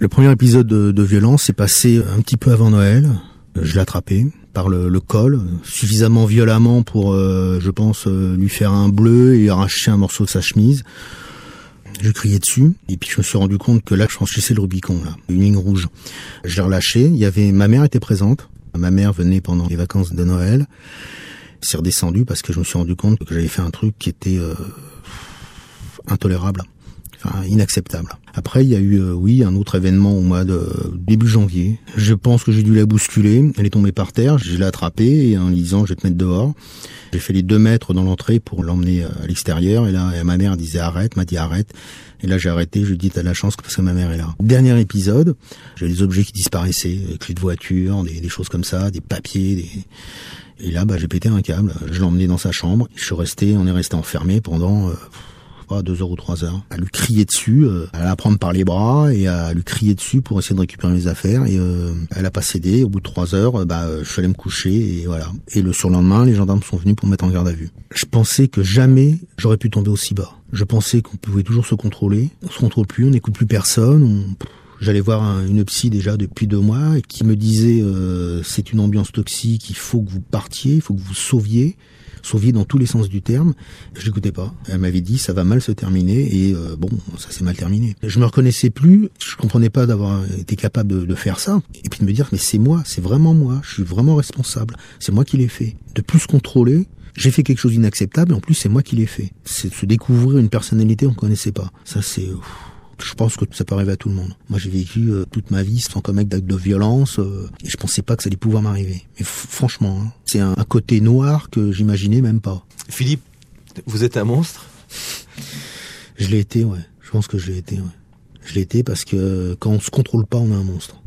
Le premier épisode de, violence s'est passé un petit peu avant Noël. Je l'ai attrapé par le, le, col, suffisamment violemment pour, euh, je pense, euh, lui faire un bleu et arracher un morceau de sa chemise. Je criais dessus et puis je me suis rendu compte que là je franchissais le Rubicon, là, une ligne rouge. Je l'ai relâché. Il y avait ma mère était présente. Ma mère venait pendant les vacances de Noël. C'est redescendu parce que je me suis rendu compte que j'avais fait un truc qui était euh, intolérable enfin inacceptable. Après, il y a eu, euh, oui, un autre événement au mois de début janvier. Je pense que j'ai dû la bousculer. Elle est tombée par terre. Je l'ai attrapée et en lui disant, je vais te mettre dehors. J'ai fait les deux mètres dans l'entrée pour l'emmener à l'extérieur. Et là, ma mère disait arrête, m'a dit arrête. Et là, j'ai arrêté. Je lui ai t'as de la chance parce que ma mère est là. Dernier épisode, j'ai des objets qui disparaissaient, des clés de voiture, des, des choses comme ça, des papiers, des... Et là, bah, j'ai pété un câble. Je l'ai dans sa chambre. Je suis resté, on est resté enfermé pendant euh, pas deux heures ou trois heures, à lui crier dessus, euh, à la prendre par les bras et à lui crier dessus pour essayer de récupérer mes affaires. Et euh, elle a pas cédé. Au bout de trois heures, euh, bah, je suis allé me coucher et voilà. Et le surlendemain, les gendarmes sont venus pour me mettre en garde à vue. Je pensais que jamais j'aurais pu tomber aussi bas. Je pensais qu'on pouvait toujours se contrôler. On se contrôle plus, on n'écoute plus personne. On... J'allais voir un, une psy déjà depuis deux mois qui me disait c'est une ambiance toxique, il faut que vous partiez, il faut que vous sauviez sauviez dans tous les sens du terme. Je l'écoutais pas. Elle m'avait dit ça va mal se terminer et euh, bon, ça s'est mal terminé. Je me reconnaissais plus, je comprenais pas d'avoir été capable de, faire ça et puis de me dire mais c'est moi, c'est vraiment moi, je suis vraiment responsable, c'est moi qui l'ai fait. De plus contrôler, j'ai fait quelque chose d'inacceptable et en plus c'est moi qui l'ai fait. C'est de se découvrir une personnalité qu'on connaissait pas. Ça c'est je pense que ça peut arriver à tout le monde. Moi, j'ai vécu euh, toute ma vie sans commettre d'actes de violence euh, et je pensais pas que ça allait pouvoir m'arriver. Mais franchement, hein, c'est un, un, côté noir que j'imaginais même pas. Philippe, vous êtes un monstre? Je l'ai été, ouais. Je pense que je l'ai été, ouais. Je l'ai été parce que quand on se contrôle pas, on est un monstre.